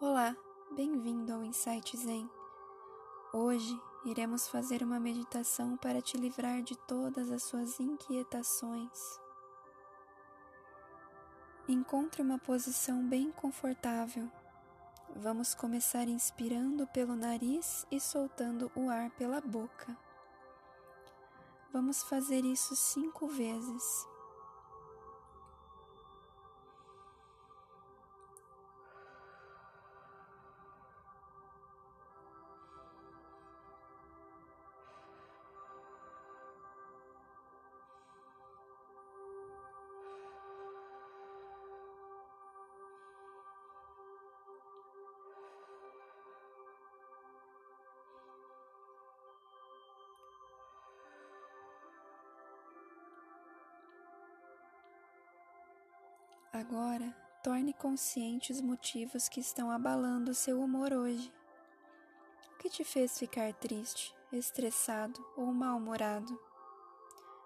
Olá, bem-vindo ao Insight Zen. Hoje iremos fazer uma meditação para te livrar de todas as suas inquietações. Encontre uma posição bem confortável. Vamos começar inspirando pelo nariz e soltando o ar pela boca. Vamos fazer isso cinco vezes. Agora, torne consciente os motivos que estão abalando o seu humor hoje. O que te fez ficar triste, estressado ou mal-humorado?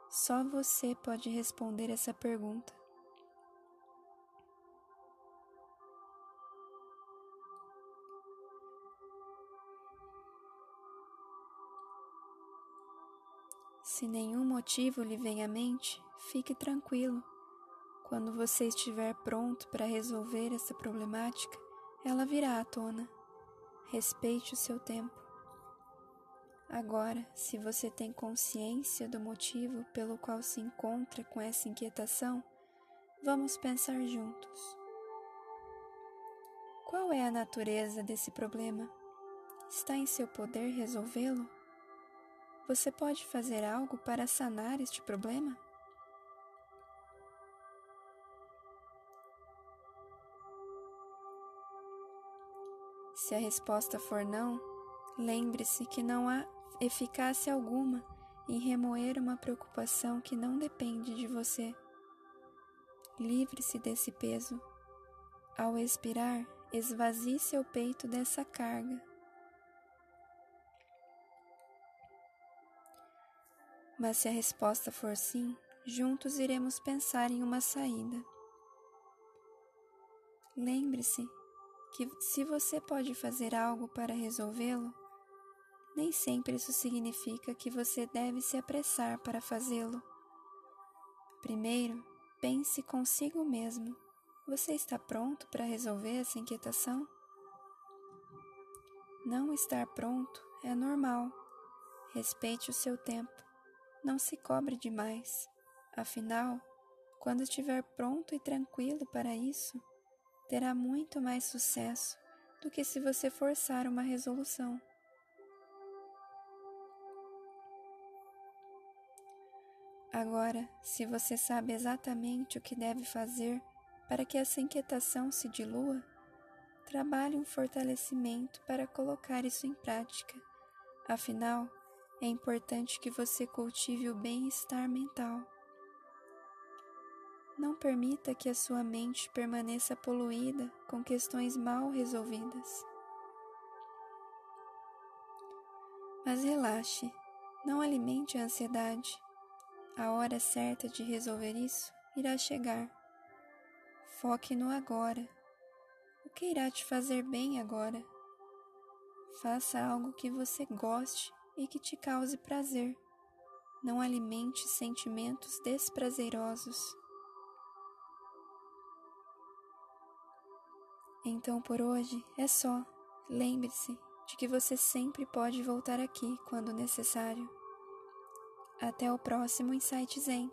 Só você pode responder essa pergunta. Se nenhum motivo lhe vem à mente, fique tranquilo quando você estiver pronto para resolver essa problemática, ela virá à tona. Respeite o seu tempo. Agora, se você tem consciência do motivo pelo qual se encontra com essa inquietação, vamos pensar juntos. Qual é a natureza desse problema? Está em seu poder resolvê-lo? Você pode fazer algo para sanar este problema? Se a resposta for não, lembre-se que não há eficácia alguma em remoer uma preocupação que não depende de você. Livre-se desse peso. Ao expirar, esvazie seu peito dessa carga. Mas se a resposta for sim, juntos iremos pensar em uma saída. Lembre-se que se você pode fazer algo para resolvê-lo, nem sempre isso significa que você deve se apressar para fazê-lo. Primeiro, pense consigo mesmo. Você está pronto para resolver essa inquietação? Não estar pronto é normal. Respeite o seu tempo. Não se cobre demais. Afinal, quando estiver pronto e tranquilo para isso, terá muito mais sucesso do que se você forçar uma resolução. Agora, se você sabe exatamente o que deve fazer para que essa inquietação se dilua, trabalhe um fortalecimento para colocar isso em prática. Afinal, é importante que você cultive o bem-estar mental. Não permita que a sua mente permaneça poluída com questões mal resolvidas. Mas relaxe, não alimente a ansiedade. A hora certa de resolver isso irá chegar. Foque no agora. O que irá te fazer bem agora? Faça algo que você goste e que te cause prazer. Não alimente sentimentos desprazerosos. Então por hoje é só. Lembre-se de que você sempre pode voltar aqui quando necessário. Até o próximo Insight Zen.